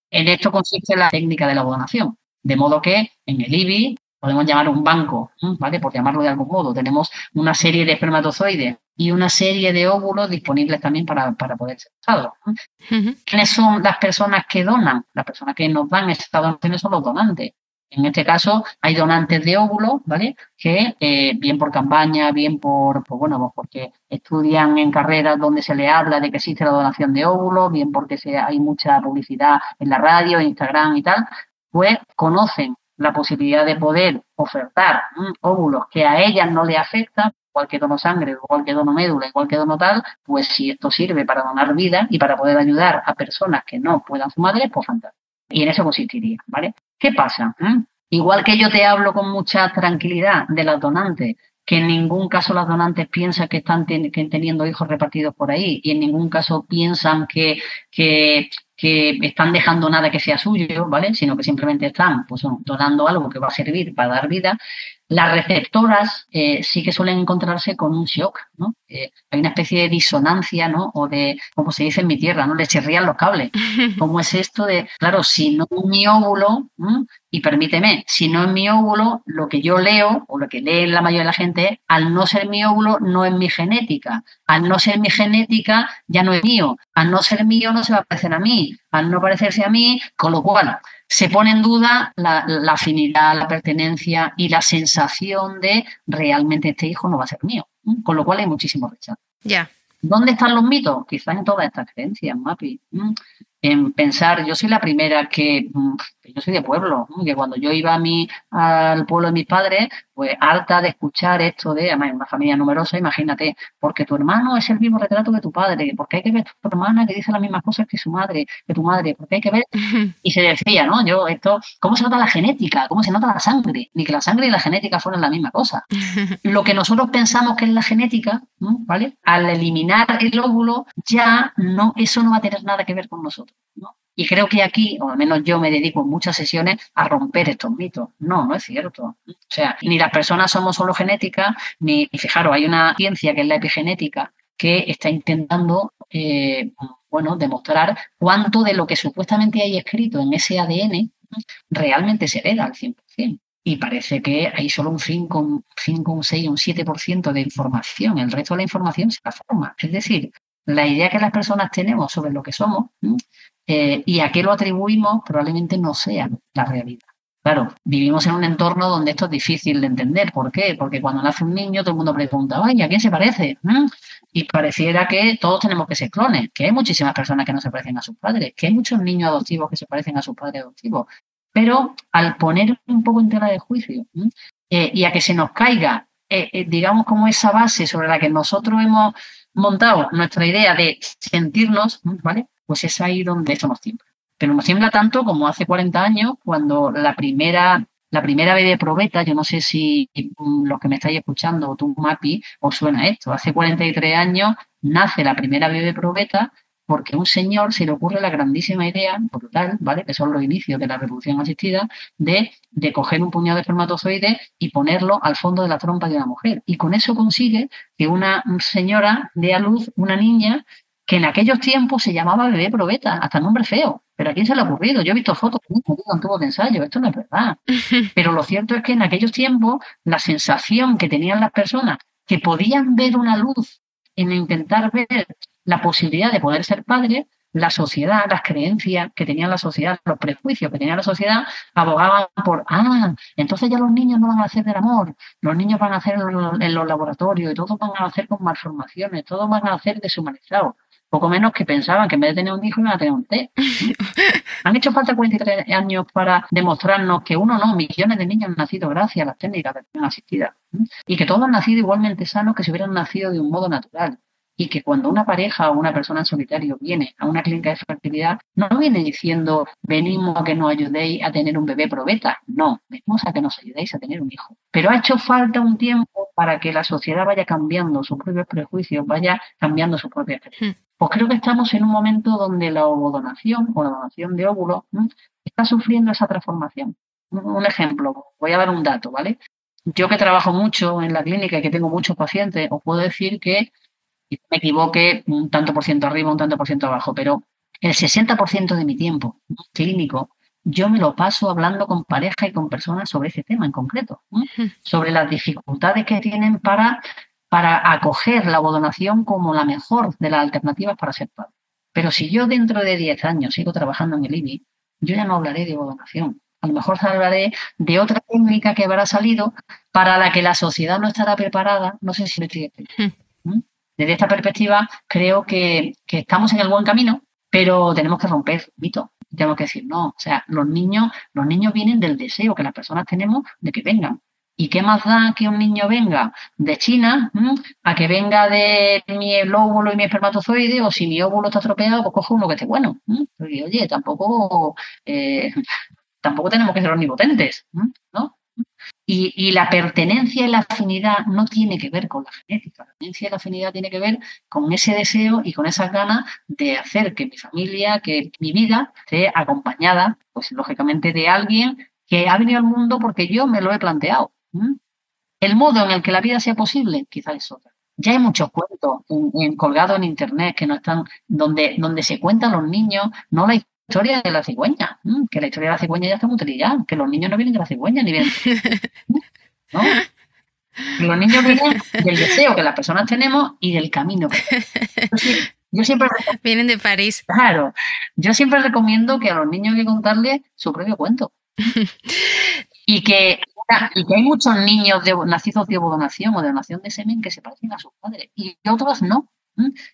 En esto consiste la técnica de la ovodonación. De modo que en el IBI podemos llamar un banco, ¿vale? Por llamarlo de algún modo. Tenemos una serie de espermatozoides y una serie de óvulos disponibles también para, poder ser usados. ¿Quiénes son las personas que donan? Las personas que nos dan estas donaciones son los donantes. En este caso, hay donantes de óvulos, ¿vale? Que eh, bien por campaña, bien por, pues bueno, pues porque estudian en carreras donde se les habla de que existe la donación de óvulos, bien porque se, hay mucha publicidad en la radio, en Instagram y tal, pues conocen la posibilidad de poder ofertar óvulos que a ellas no le afectan, igual que dono sangre, igual que dono médula, igual que dono tal, pues si esto sirve para donar vida y para poder ayudar a personas que no puedan su madre, pues fantástico. Y en eso consistiría, ¿vale? ¿Qué pasa? Igual que yo te hablo con mucha tranquilidad de las donantes, que en ningún caso las donantes piensan que están teniendo hijos repartidos por ahí y en ningún caso piensan que, que que están dejando nada que sea suyo, ¿vale? Sino que simplemente están pues, donando algo que va a servir para dar vida. Las receptoras eh, sí que suelen encontrarse con un shock, ¿no? Eh, hay una especie de disonancia, ¿no? O de, como se dice en mi tierra, ¿no? Le chirrían los cables. *laughs* ¿Cómo es esto de, claro, si no mi óvulo, y permíteme, si no es mi óvulo, lo que yo leo, o lo que lee la mayoría de la gente, al no ser mi óvulo, no es mi genética. Al no ser mi genética, ya no es mío. Al no ser mío, no se va a parecer a mí. Al no parecerse a mí, con lo cual se pone en duda la, afinidad, la pertenencia y la sensación de realmente este hijo no va a ser mío. Con lo cual hay muchísimo rechazo. Ya. ¿Dónde están los mitos? Quizás en todas estas creencias, Mapi. En pensar, yo soy la primera que yo soy de pueblo, que cuando yo iba a mi, al pueblo de mis padres, pues harta de escuchar esto de, además, una familia numerosa, imagínate, porque tu hermano es el mismo retrato que tu padre, porque hay que ver tu hermana que dice las mismas cosas que su madre, que tu madre, porque hay que ver, *laughs* y se decía, ¿no? Yo, esto, ¿cómo se nota la genética? ¿Cómo se nota la sangre? Ni que la sangre y la genética fueran la misma cosa. *laughs* Lo que nosotros pensamos que es la genética, ¿vale? Al eliminar el óvulo, ya no, eso no va a tener nada que ver con nosotros, ¿no? Y creo que aquí, o al menos yo me dedico en muchas sesiones a romper estos mitos. No, no es cierto. O sea, ni las personas somos solo genética, ni, fijaros, hay una ciencia que es la epigenética que está intentando, eh, bueno, demostrar cuánto de lo que supuestamente hay escrito en ese ADN realmente se hereda al 100%. Y parece que hay solo un 5, un 5, un 6, un 7% de información. El resto de la información se la forma. Es decir, la idea que las personas tenemos sobre lo que somos eh, y a qué lo atribuimos probablemente no sea la realidad. Claro, vivimos en un entorno donde esto es difícil de entender. ¿Por qué? Porque cuando nace un niño todo el mundo pregunta, ay, ¿a quién se parece? Y pareciera que todos tenemos que ser clones, que hay muchísimas personas que no se parecen a sus padres, que hay muchos niños adoptivos que se parecen a sus padres adoptivos. Pero al poner un poco en tela de juicio eh, y a que se nos caiga, eh, digamos, como esa base sobre la que nosotros hemos montado nuestra idea de sentirnos, ¿vale? Pues es ahí donde esto nos tiembla. Pero nos tiembla tanto como hace 40 años, cuando la primera, la primera bebé probeta, yo no sé si los que me estáis escuchando o tú, Mapi, os suena esto. Hace 43 años nace la primera bebé probeta porque a un señor se le ocurre la grandísima idea, brutal, ¿vale? Que son los inicios de la reproducción asistida, de, de coger un puñado de espermatozoides y ponerlo al fondo de la trompa de una mujer. Y con eso consigue que una señora dé a luz una niña que en aquellos tiempos se llamaba bebé probeta, hasta nombre feo. Pero a quién se le ha ocurrido. Yo he visto fotos con tubo de ensayo, esto no es verdad. *laughs* Pero lo cierto es que en aquellos tiempos la sensación que tenían las personas que podían ver una luz en intentar ver la posibilidad de poder ser padres, la sociedad, las creencias que tenía la sociedad, los prejuicios que tenía la sociedad, abogaban por, ah, entonces ya los niños no van a hacer del amor, los niños van a hacer en los laboratorios y todos van a hacer con malformaciones, todos van a hacer deshumanizados poco menos que pensaban que en vez de tener un hijo iban a tener un té. *laughs* Han hecho falta 43 años para demostrarnos que uno no, millones de niños han nacido gracias a las técnicas de asistida y que todos han nacido igualmente sanos que si hubieran nacido de un modo natural y que cuando una pareja o una persona en solitario viene a una clínica de fertilidad, no viene diciendo venimos a que nos ayudéis a tener un bebé probeta, no, venimos a que nos ayudéis a tener un hijo. Pero ha hecho falta un tiempo para que la sociedad vaya cambiando sus propios prejuicios, vaya cambiando sus propias creencias. Pues creo que estamos en un momento donde la ovodonación o la donación de óvulos está sufriendo esa transformación. Un ejemplo, voy a dar un dato, ¿vale? Yo que trabajo mucho en la clínica y que tengo muchos pacientes, os puedo decir que me equivoque un tanto por ciento arriba, un tanto por ciento abajo, pero el 60% de mi tiempo clínico yo me lo paso hablando con pareja y con personas sobre ese tema en concreto, sobre las dificultades que tienen para, para acoger la abodonación como la mejor de las alternativas para ser padre. Pero si yo dentro de 10 años sigo trabajando en el IBI, yo ya no hablaré de abodonación. A lo mejor hablaré de otra técnica que habrá salido para la que la sociedad no estará preparada. No sé si lo estoy desde esta perspectiva, creo que, estamos en el buen camino, pero tenemos que romper mito. Tenemos que decir, no, o sea, los niños, los niños vienen del deseo que las personas tenemos de que vengan. ¿Y qué más da que un niño venga de China a que venga de mi óvulo y mi espermatozoide? O si mi óvulo está estropeado, pues cojo uno que esté bueno. Porque, oye, tampoco, eh, tampoco tenemos que ser omnipotentes, ¿no? Y, la pertenencia y la afinidad no tiene que ver con la genética. La pertenencia y la afinidad tiene que ver con ese deseo y con esas ganas de hacer que mi familia, que mi vida esté acompañada, pues lógicamente, de alguien que ha venido al mundo porque yo me lo he planteado. El modo en el que la vida sea posible, quizás es otra. Ya hay muchos cuentos en, colgados en internet que no están, donde, donde se cuentan los niños, no la historia de la cigüeña, que la historia de la cigüeña ya está muy utilizada, que los niños no vienen de la cigüeña ni bien. *laughs* ¿no? Los niños vienen del deseo que las personas tenemos y del camino. Yo, siempre vienen de París. Claro, yo siempre recomiendo que a los niños hay que contarles su propio cuento. *laughs* y que y que hay muchos niños nacidos de donación o de donación de semen que se parecen a sus padres y otros no.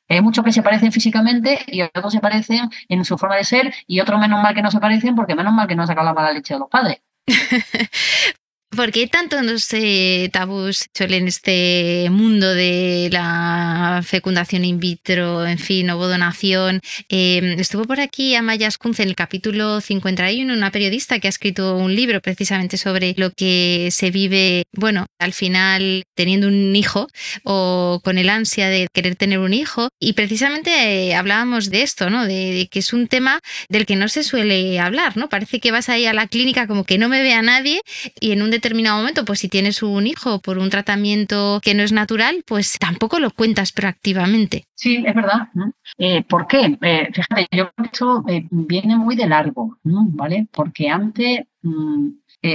Hay muchos que se parecen físicamente y otros se parecen en su forma de ser y otros menos mal que no se parecen porque menos mal que no sacan la mala leche de los padres. *laughs* ¿Por qué tantos eh, tabús en este mundo de la fecundación in vitro, en fin, ovo donación? Em, estuvo por aquí Amaya Ascunce en el capítulo 51, una periodista que ha escrito un libro precisamente sobre lo que se vive, bueno, al final teniendo un hijo o con el ansia de querer tener un hijo. Y precisamente eh, hablábamos de esto, ¿no? De, que es un tema del que no se suele hablar, ¿no? Parece que vas ahí a la clínica como que no me ve a nadie y en un determinado momento, pues si tienes un hijo por un tratamiento que no es natural, pues tampoco lo cuentas proactivamente. Sí, es verdad. Eh, ¿Por qué? Eh, fíjate, yo creo que esto eh, viene muy de largo, ¿vale? Porque antes mm,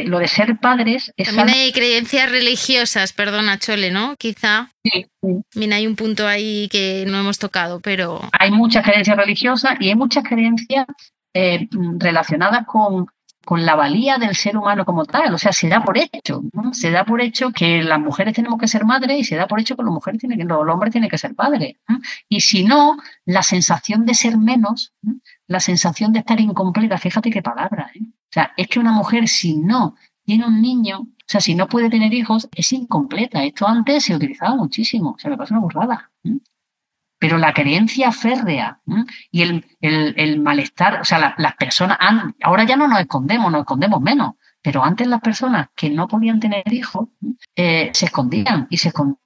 lo de ser padres es También hay creencias religiosas, perdona Chole, ¿no? Quizá. Sí, sí. hay un punto ahí que no hemos tocado, pero... Hay muchas creencias religiosas y hay muchas creencias relacionadas con con la valía del ser humano como tal. O sea, se da por hecho, se da por hecho que las mujeres tenemos que ser madres y se da por hecho que las mujeres tienen que, los hombres tienen que ser padres. Y si no, la sensación de ser menos, la sensación de estar incompleta, fíjate qué palabra. ¿eh? O sea, es que una mujer si no tiene un niño, o sea, si no puede tener hijos, es incompleta. Esto antes se utilizaba muchísimo, o sea, me pasa una burrada pero la creencia férrea y el, malestar, o sea, las personas, ahora ya no nos escondemos, nos escondemos menos, pero antes las personas que no podían tener hijos eh, se escondían y se escondían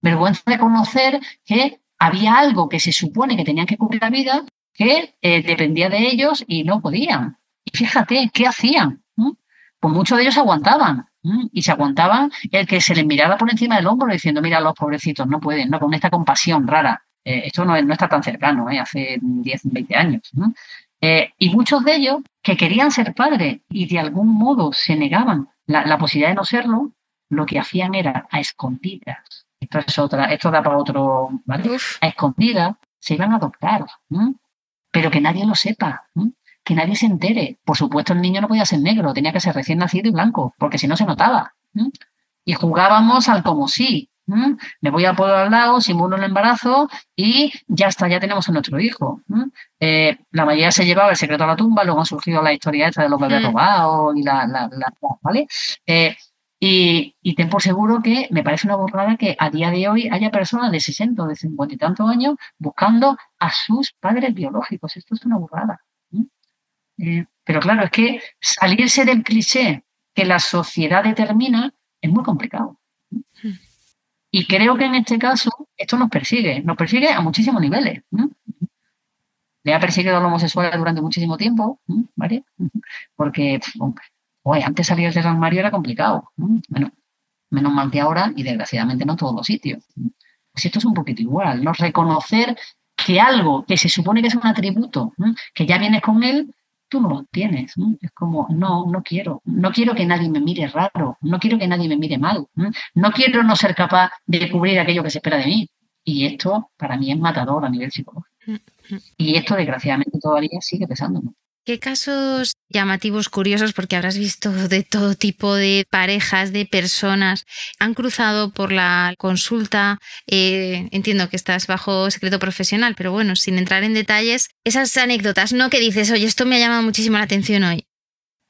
vergüenza. de conocer que había algo que se supone que tenían que cubrir la vida que eh, dependía de ellos y no podían. Y fíjate, ¿qué hacían? Pues muchos de ellos aguantaban, y se aguantaban el que se les miraba por encima del hombro diciendo, mira, los pobrecitos no pueden, ¿no? Con esta compasión rara. Eh, esto no, no, está tan cercano, ¿eh? hace 10, 20 años. Eh, y muchos de ellos que querían ser padres y de algún modo se negaban la, posibilidad de no serlo, lo que hacían era a escondidas. Esto es otra, esto da para otro, ¿vale? A escondidas se iban a adoptar, pero que nadie lo sepa que nadie se entere. Por supuesto, el niño no podía ser negro, tenía que ser recién nacido y blanco, porque si no se notaba. Y jugábamos al como sí. Me voy a pueblo al lado, simulo el embarazo y ya está, ya tenemos a nuestro hijo. Eh, la mayoría se llevaba el secreto a la tumba, luego ha surgido la historia esta de los bebés robados y la, la, ¿vale? Eh, y, y, ten por seguro que me parece una borrada que a día de hoy haya personas de 60 o de 50 y tantos años buscando a sus padres biológicos. Esto es una burrada. Eh, pero claro, es que salirse del cliché que la sociedad determina es muy complicado. Y creo que en este caso esto nos persigue, nos persigue a muchísimos niveles. Le ha perseguido a los homosexuales durante muchísimo tiempo, ¿vale? Porque antes salir del armario era complicado. Bueno, menos mal que ahora y desgraciadamente no en todos los sitios. Pues esto es un poquito igual, no reconocer que algo que se supone que es un atributo, que ya vienes con él, tú no lo tienes. Es como, no, no quiero. No quiero que nadie me mire raro. No quiero que nadie me mire mal. No quiero no ser capaz de cubrir aquello que se espera de mí. Y esto para mí es matador a nivel psicológico. Mm, mm. Y esto desgraciadamente todavía sigue pesando. ¿Qué casos llamativos, curiosos, porque habrás visto de todo tipo de parejas, de personas, han cruzado por la consulta? Eh, entiendo que estás bajo secreto profesional, pero bueno, sin entrar en detalles, esas anécdotas, ¿no? Que dices, oye, esto me ha llamado muchísimo la atención hoy.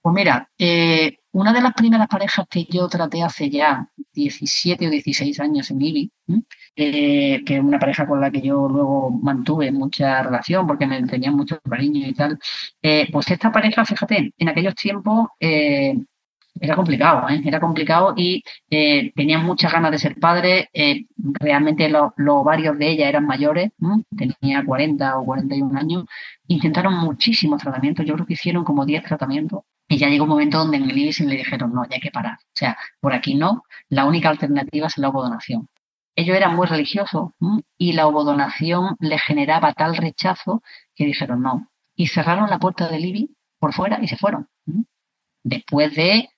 Pues mira, eh, una de las primeras parejas que yo traté hace ya 17 o 16 años en IBI, eh, que es una pareja con la que yo luego mantuve mucha relación porque me tenían mucho cariño y tal, eh, pues esta pareja, fíjate, en aquellos tiempos era complicado, era complicado y tenían muchas ganas de ser padres. realmente los, varios de ella eran mayores, tenía 40 o 41 años. Intentaron muchísimos tratamientos, yo creo que hicieron como 10 tratamientos y ya llegó un momento donde en el IBIS le dijeron, no, ya hay que parar. O sea, por aquí no, la única alternativa es la ovodonación. Ellos eran muy religiosos y la ovodonación le generaba tal rechazo que dijeron no. Y cerraron la puerta del IBI por fuera y se fueron. Después de,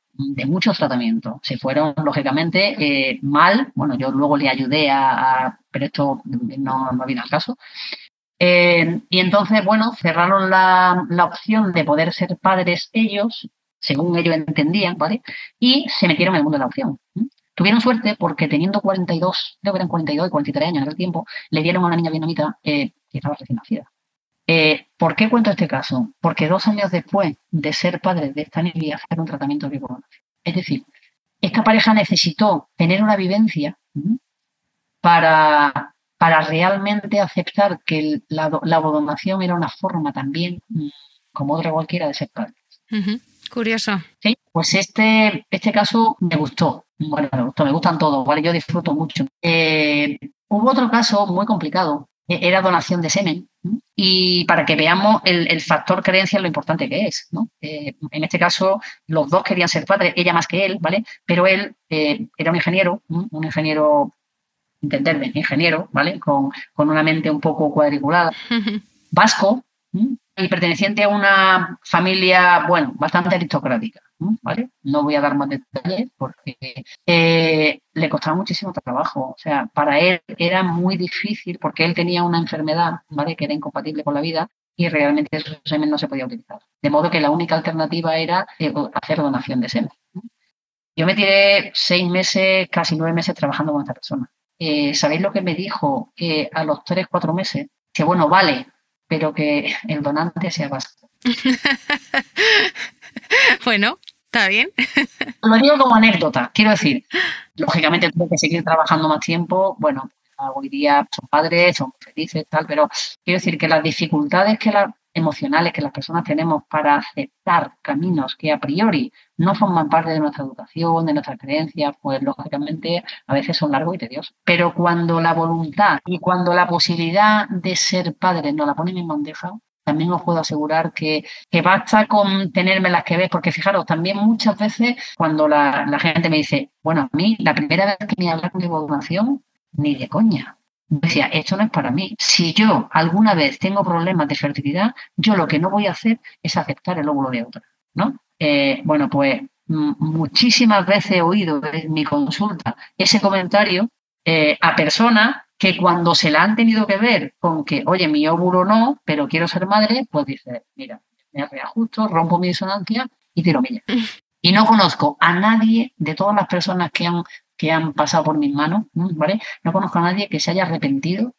muchos tratamientos. Se fueron, lógicamente, eh, mal. Bueno, yo luego le ayudé a, pero esto no, no viene al caso. Eh, y entonces, bueno, cerraron la, opción de poder ser padres ellos, según ellos entendían, ¿vale? Y se metieron en el mundo de la opción. Tuvieron suerte porque teniendo 42, creo que eran 42 y 43 años en aquel tiempo, le dieron a una niña vietnamita eh, que estaba recién nacida. Eh, ¿Por qué cuento este caso? Porque dos años después de ser padre de esta niña, hacer un tratamiento de Es decir, esta pareja necesitó tener una vivencia para, para realmente aceptar que la, la era una forma también, mm, como otra cualquiera, de ser padre. Curioso. Sí, pues este, este caso me gustó. Bueno, me gustó, me gustan todos, ¿vale? Yo disfruto mucho. Eh, hubo otro caso muy complicado, e, era donación de semen. Y para que veamos el, factor creencia, lo importante que es. ¿no? Eh, en este caso, los dos querían ser padres, ella más que él, ¿vale? Pero él eh, era un ingeniero, un ingeniero, entenderme, ingeniero, ¿vale? Con, con una mente un poco cuadriculada, *laughs* vasco, y perteneciente a una familia, bueno, bastante aristocrática, ¿vale? No voy a dar más detalles porque eh, le costaba muchísimo trabajo. O sea, para él era muy difícil porque él tenía una enfermedad, ¿vale? Que era incompatible con la vida y realmente ese semen no se podía utilizar. De modo que la única alternativa era eh, hacer donación de semen. Yo me tiré seis meses, casi nueve meses trabajando con esta persona. Eh, ¿Sabéis lo que me dijo a los tres, cuatro meses? Que bueno, vale, pero que el donante sea vasco. *laughs* bueno, está bien. *laughs* Lo digo como anécdota. Quiero decir, lógicamente tuve que seguir trabajando más tiempo. Bueno, hoy día son padres, son felices, tal, pero quiero decir que las dificultades que la, emocionales que las personas tenemos para aceptar caminos que a priori no forman parte de nuestra educación, de nuestras creencias, pues lógicamente a veces son largos y tediosos. Pero cuando la voluntad y cuando la posibilidad de ser padre nos la ponen en bandeja, también os puedo asegurar que, basta con tenerme las que ves, porque fijaros, también muchas veces cuando la, gente me dice, bueno, a mí la primera vez que me hablan de evolución, ni de coña decía, esto no es para mí. Si yo alguna vez tengo problemas de fertilidad, yo lo que no voy a hacer es aceptar el óvulo de otra, ¿no? Eh, bueno, pues muchísimas veces he oído en mi consulta ese comentario eh, a personas que cuando se la han tenido que ver con que, oye, mi óvulo no, pero quiero ser madre, pues dice, mira, me reajusto, rompo mi disonancia y tiro milla. *laughs* Y no conozco a nadie de todas las personas que han que han pasado por mis manos, ¿vale? No conozco a nadie que se haya arrepentido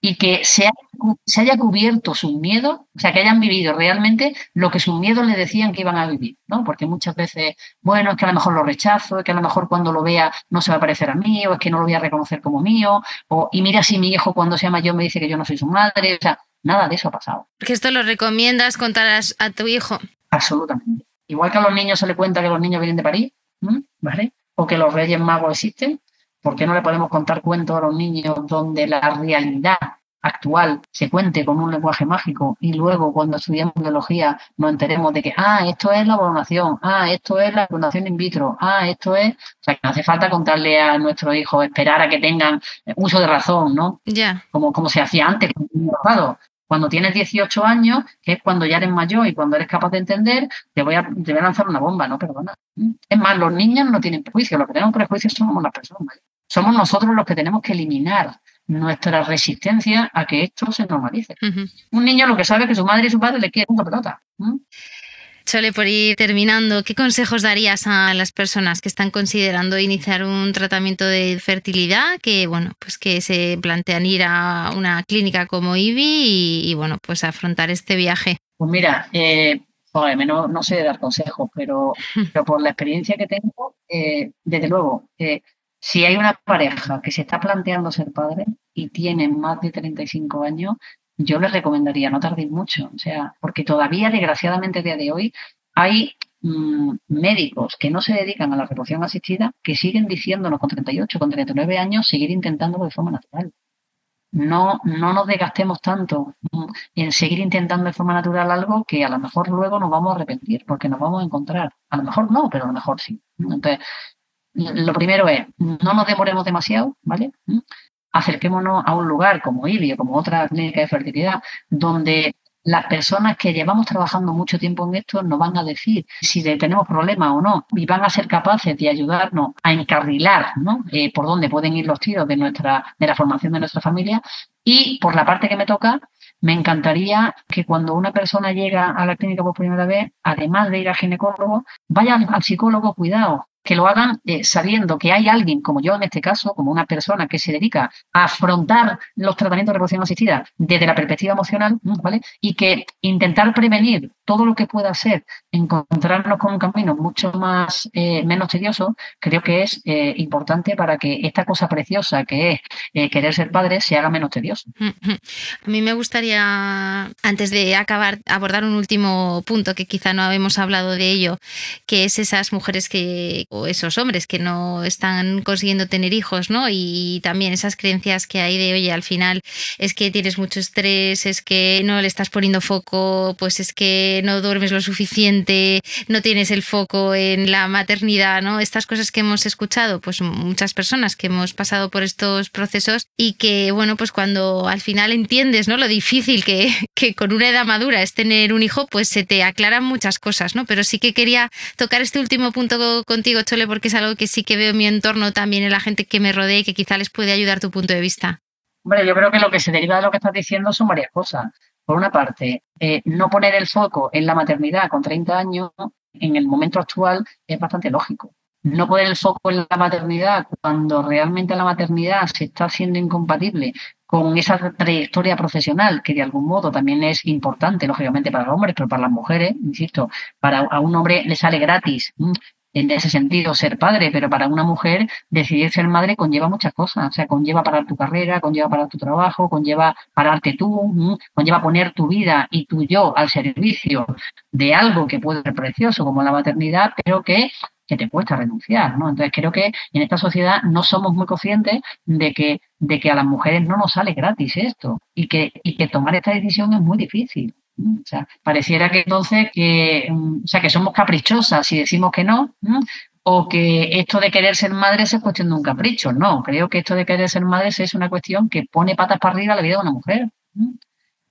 y que se, se, haya cubierto sus miedos, o sea, que hayan vivido realmente lo que sus miedos le decían que iban a vivir, ¿no? Porque muchas veces, bueno, es que a lo mejor lo rechazo, es que a lo mejor cuando lo vea no se va a parecer a mí, o es que no lo voy a reconocer como mío, o y mira si mi hijo cuando sea mayor me dice que yo no soy su madre, o sea, nada de eso ha pasado. ¿Que esto lo recomiendas contar a, tu hijo? Absolutamente. Igual que a los niños se le cuenta que los niños vienen de París, ¿vale? O que los Reyes Magos existen? ¿Por qué no le podemos contar cuentos a los niños donde la realidad actual se cuente con un lenguaje mágico y luego cuando estudiamos biología nos enteremos de que, ah, esto es la vacunación, ah, esto es la vacunación in vitro, ah, esto es... O sea, que no hace falta contarle a nuestros hijos, esperar a que tengan uso de razón, ¿no? Ya. Como, como se hacía antes, cuando tienes 18 años, que es cuando ya eres mayor y cuando eres capaz de entender, te voy a, te voy a lanzar una bomba, ¿no? Perdona. Es más, los niños no tienen prejuicios, los que tenemos prejuicios somos las personas. Somos nosotros los que tenemos que eliminar nuestra resistencia a que esto se normalice. Un niño lo que sabe es que su madre y su padre le quieren una pelota. Chole, por ir terminando, ¿qué consejos darías a las personas que están considerando iniciar un tratamiento de fertilidad, que bueno, pues que se plantean ir a una clínica como IBI y, bueno, pues afrontar este viaje? Pues mira, eh, no, no, sé dar consejos, pero, *laughs* pero por la experiencia que tengo, eh, desde luego, eh, si hay una pareja que se está planteando ser padre y tiene más de 35 años, yo les recomendaría no tardéis mucho, o sea, porque todavía, desgraciadamente, a día de hoy, hay mm, médicos que no se dedican a la reproducción asistida que siguen diciéndonos con 38, con 39 años, seguir intentándolo de forma natural. No, no nos desgastemos tanto mm, en seguir intentando de forma natural algo que a lo mejor luego nos vamos a arrepentir, porque nos vamos a encontrar. A lo mejor no, pero a lo mejor sí. Entonces, lo primero es, no nos demoremos demasiado, ¿vale? Acerquémonos a un lugar como IBI o como otra clínica de fertilidad, donde las personas que llevamos trabajando mucho tiempo en esto nos van a decir si tenemos problemas o no y van a ser capaces de ayudarnos a encarrilar eh, por dónde pueden ir los tiros de, nuestra, de la formación de nuestra familia. Y por la parte que me toca, me encantaría que cuando una persona llega a la clínica por primera vez, además de ir al ginecólogo, vaya al psicólogo cuidado, que lo hagan eh, sabiendo que hay alguien, como yo en este caso, como una persona que se dedica a afrontar los tratamientos de reproducción asistida desde la perspectiva emocional, ¿vale? Y que intentar prevenir todo lo que pueda ser encontrarnos con un camino mucho más eh, menos tedioso, creo que es eh, importante para que esta cosa preciosa que es querer ser padre se haga menos tedioso. A mí me gustaría, antes de acabar, abordar un último punto que quizá no habíamos hablado de ello, que es esas mujeres que, o esos hombres que no están consiguiendo tener hijos, ¿no? Y también esas creencias que hay de, oye, al final es que tienes mucho estrés, es que no le estás poniendo foco, pues es que no duermes lo suficiente, no tienes el foco en la maternidad, ¿no? Estas cosas que hemos escuchado, pues muchas personas que hemos pasado por estos procesos y que, bueno, pues cuando al final entiendes, ¿no? Lo difícil que, que con una edad madura es tener un hijo, pues se te aclaran muchas cosas, ¿no? Pero sí que quería tocar este último punto contigo, Chole, porque es algo que sí que veo en mi entorno también en la gente que me rodea y que quizá les puede ayudar tu punto de vista. Hombre, yo creo que lo que se deriva de lo que estás diciendo son varias cosas. Por una parte, eh, no poner el foco en la maternidad con 30 años en el momento actual es bastante lógico. No poner el foco en la maternidad cuando realmente la maternidad se está haciendo incompatible con esa trayectoria profesional que de algún modo también es importante, lógicamente, para los hombres, pero para las mujeres, insisto, para a un hombre le sale gratis en ese sentido ser padre, pero para una mujer decidir ser madre conlleva muchas cosas, o sea, conlleva parar tu carrera, conlleva parar tu trabajo, conlleva pararte tú, conlleva poner tu vida y tu yo al servicio de algo que puede ser precioso como la maternidad, pero que que te cuesta renunciar, ¿no? Entonces creo que en esta sociedad no somos muy conscientes de que, de que a las mujeres no nos sale gratis esto y que, y que tomar esta decisión es muy difícil. O sea, pareciera que entonces que, mm, o sea, que somos caprichosas si decimos que no, o que esto de querer ser madres es cuestión de un capricho. No, creo que esto de querer ser madres es una cuestión que pone patas para arriba la vida de una mujer.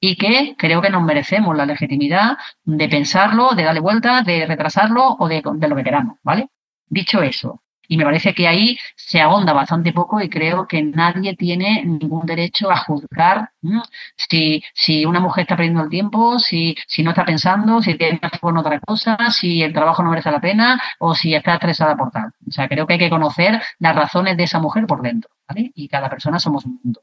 Y que creo que nos merecemos la legitimidad de pensarlo, de darle vuelta, de retrasarlo o de, de lo que queramos, ¿vale? Dicho eso, y me parece que ahí se ahonda bastante poco y creo que nadie tiene ningún derecho a juzgar si, si una mujer está perdiendo el tiempo, si, si no está pensando, si tiene con otra cosa, si el trabajo no merece la pena o si está estresada por tal. O sea, creo que hay que conocer las razones de esa mujer por dentro, ¿vale? Y cada persona somos un mundo.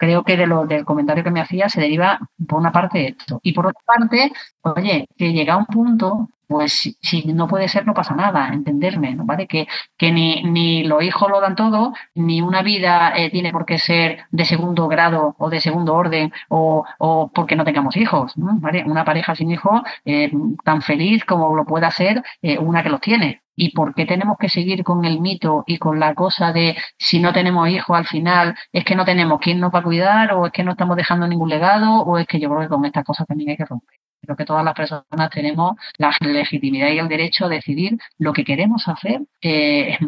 Creo que de lo, del comentario que me hacía se deriva por una parte esto. Y por otra parte, oye, que llega un punto pues si, no puede ser, no pasa nada, entenderme, ¿no? ¿Vale? Que, que ni, ni los hijos lo dan todo, ni una vida eh, tiene por qué ser de segundo grado o de segundo orden o, o porque no tengamos hijos, ¿no? ¿Vale? Una pareja sin hijos eh, tan feliz como lo pueda ser eh, una que los tiene. ¿Y por qué tenemos que seguir con el mito y con la cosa de si no tenemos hijos al final es que no tenemos quién nos va a cuidar o es que no estamos dejando ningún legado o es que yo creo que con estas cosas también hay que romper? Creo que todas las personas tenemos la legitimidad y el derecho a decidir lo que queremos hacer, eh,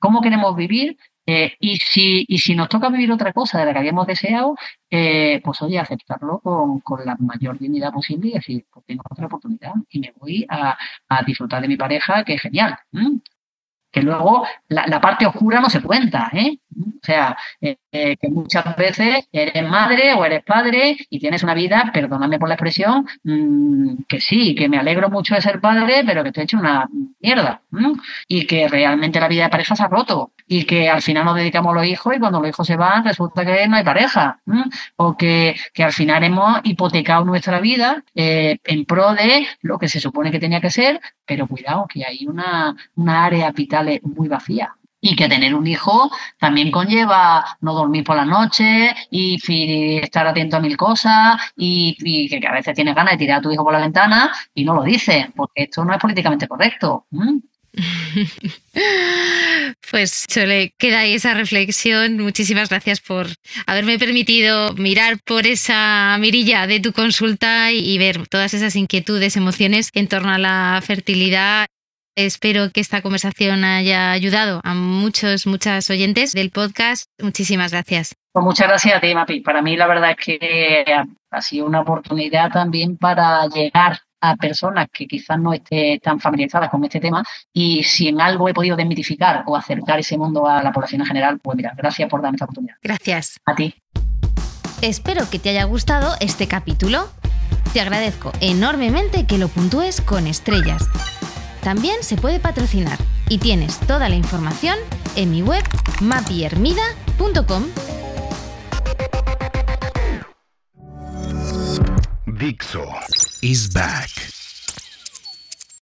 cómo queremos vivir eh, y, si, y si nos toca vivir otra cosa de la que habíamos deseado, eh, pues oye, aceptarlo con, con, la mayor dignidad posible y decir, pues tengo otra oportunidad y me voy a, a disfrutar de mi pareja, que es genial que luego la, parte oscura no se cuenta, ¿eh? O sea, eh, eh, que muchas veces eres madre o eres padre y tienes una vida, perdóname por la expresión, mm, que sí, que me alegro mucho de ser padre, pero que te he hecho una mierda. Y que realmente la vida de pareja se ha roto y que al final nos dedicamos a los hijos y cuando los hijos se van resulta que no hay pareja. O que, que, al final hemos hipotecado nuestra vida eh, en pro de lo que se supone que tenía que ser, pero cuidado, que hay una, una área vital muy vacía y que tener un hijo también conlleva no dormir por la noche y, estar atento a mil cosas y, que, a veces tienes ganas de tirar a tu hijo por la ventana y no lo dices, porque esto no es políticamente correcto. *laughs* Pues Chole, queda ahí esa reflexión. Muchísimas gracias por haberme permitido mirar por esa mirilla de tu consulta y ver todas esas inquietudes, emociones en torno a la fertilidad. Espero que esta conversación haya ayudado a muchos, muchas oyentes del podcast. Muchísimas gracias. Pues muchas gracias a ti, Mapi. Para mí la verdad es que ha sido una oportunidad también para llegar a personas que quizás no estén tan familiarizadas con este tema y si en algo he podido desmitificar o acercar ese mundo a la población en general, pues mira, gracias por darme esta oportunidad. Gracias. A ti. Espero que te haya gustado este capítulo. Te agradezco enormemente que lo puntúes con estrellas. También se puede patrocinar Y tienes toda la información en mi web mapiermida.com. Dixo is back.